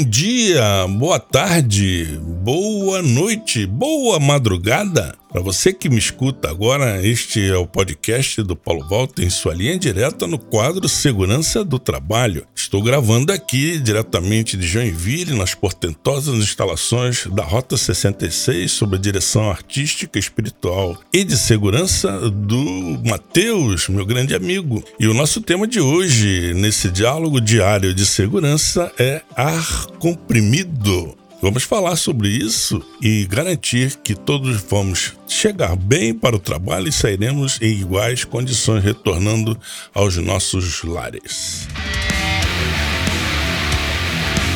bom dia, boa tarde, boa noite, boa madrugada. Para você que me escuta agora, este é o podcast do Paulo Volta em sua linha direta no quadro Segurança do Trabalho. Estou gravando aqui diretamente de Joinville, nas portentosas instalações da Rota 66, sob a direção artística, espiritual e de segurança do Matheus, meu grande amigo. E o nosso tema de hoje, nesse diálogo diário de segurança, é ar comprimido. Vamos falar sobre isso e garantir que todos vamos chegar bem para o trabalho e sairemos em iguais condições retornando aos nossos lares.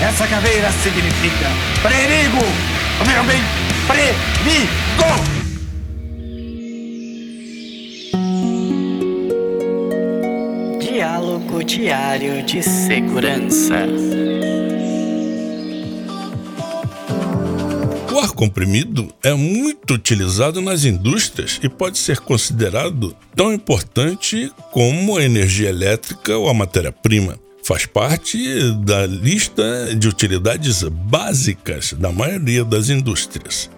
Essa caveira significa perigo! Ouviram bem? Perigo! Diálogo diário de segurança. Comprimido é muito utilizado nas indústrias e pode ser considerado tão importante como a energia elétrica ou a matéria-prima. Faz parte da lista de utilidades básicas da maioria das indústrias.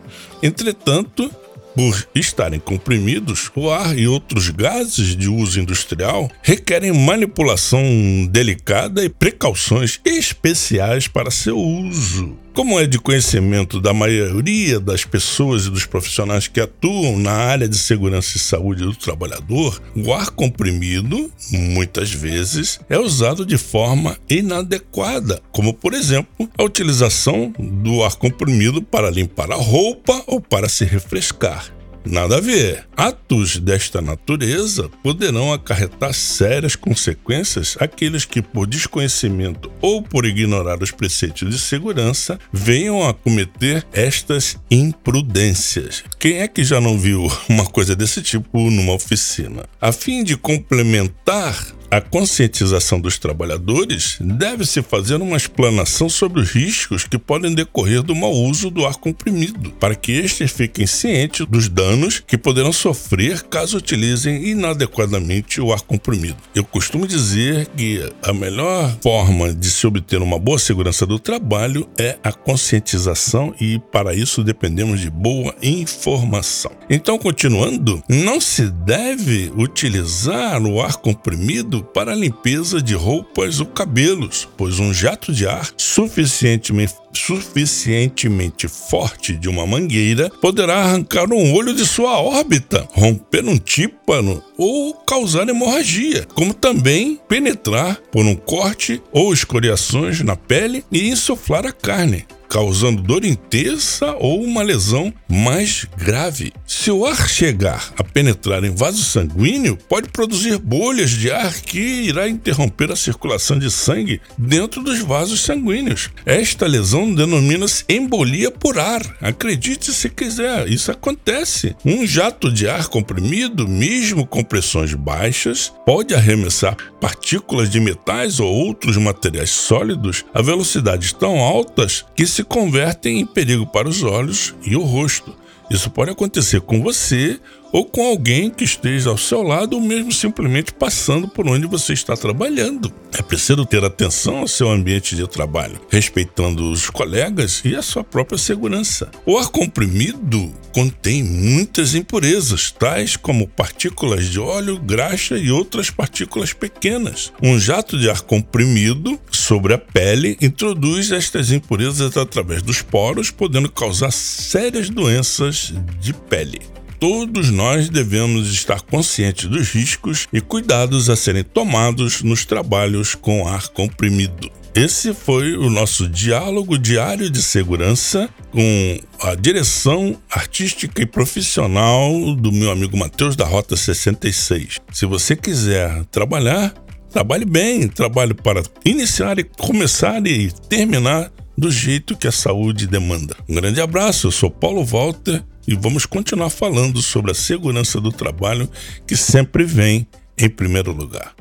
Entretanto, por estarem comprimidos, o ar e outros gases de uso industrial requerem manipulação delicada e precauções especiais para seu uso. Como é de conhecimento da maioria das pessoas e dos profissionais que atuam na área de segurança e saúde do trabalhador, o ar comprimido, muitas vezes, é usado de forma inadequada, como por exemplo a utilização do ar comprimido para limpar a roupa ou para se refrescar. Nada a ver. Atos desta natureza poderão acarretar sérias consequências àqueles que, por desconhecimento ou por ignorar os preceitos de segurança, venham a cometer estas imprudências. Quem é que já não viu uma coisa desse tipo numa oficina? A fim de complementar a conscientização dos trabalhadores deve-se fazer uma explanação sobre os riscos que podem decorrer do mau uso do ar comprimido, para que estes fiquem cientes dos danos que poderão sofrer caso utilizem inadequadamente o ar comprimido. Eu costumo dizer que a melhor forma de se obter uma boa segurança do trabalho é a conscientização e para isso dependemos de boa informação. Então, continuando, não se deve utilizar o ar comprimido para a limpeza de roupas ou cabelos, pois um jato de ar suficientemente, suficientemente forte de uma mangueira poderá arrancar um olho de sua órbita, romper um tímpano ou causar hemorragia, como também penetrar por um corte ou escoriações na pele e insuflar a carne causando dor intensa ou uma lesão mais grave. Se o ar chegar a penetrar em vaso sanguíneo, pode produzir bolhas de ar que irá interromper a circulação de sangue dentro dos vasos sanguíneos. Esta lesão denomina-se embolia por ar. Acredite se quiser, isso acontece. Um jato de ar comprimido, mesmo com pressões baixas, pode arremessar partículas de metais ou outros materiais sólidos a velocidades tão altas que se convertem em perigo para os olhos e o rosto. Isso pode acontecer com você ou com alguém que esteja ao seu lado ou mesmo simplesmente passando por onde você está trabalhando. É preciso ter atenção ao seu ambiente de trabalho, respeitando os colegas e a sua própria segurança. O ar comprimido contém muitas impurezas, tais como partículas de óleo, graxa e outras partículas pequenas. Um jato de ar comprimido sobre a pele introduz estas impurezas através dos poros, podendo causar sérias doenças de pele todos nós devemos estar conscientes dos riscos e cuidados a serem tomados nos trabalhos com ar comprimido. Esse foi o nosso diálogo diário de segurança com a direção artística e profissional do meu amigo Matheus da Rota 66. Se você quiser trabalhar, trabalhe bem, trabalhe para iniciar e começar e terminar do jeito que a saúde demanda. Um grande abraço, eu sou Paulo Walter e vamos continuar falando sobre a segurança do trabalho que sempre vem em primeiro lugar.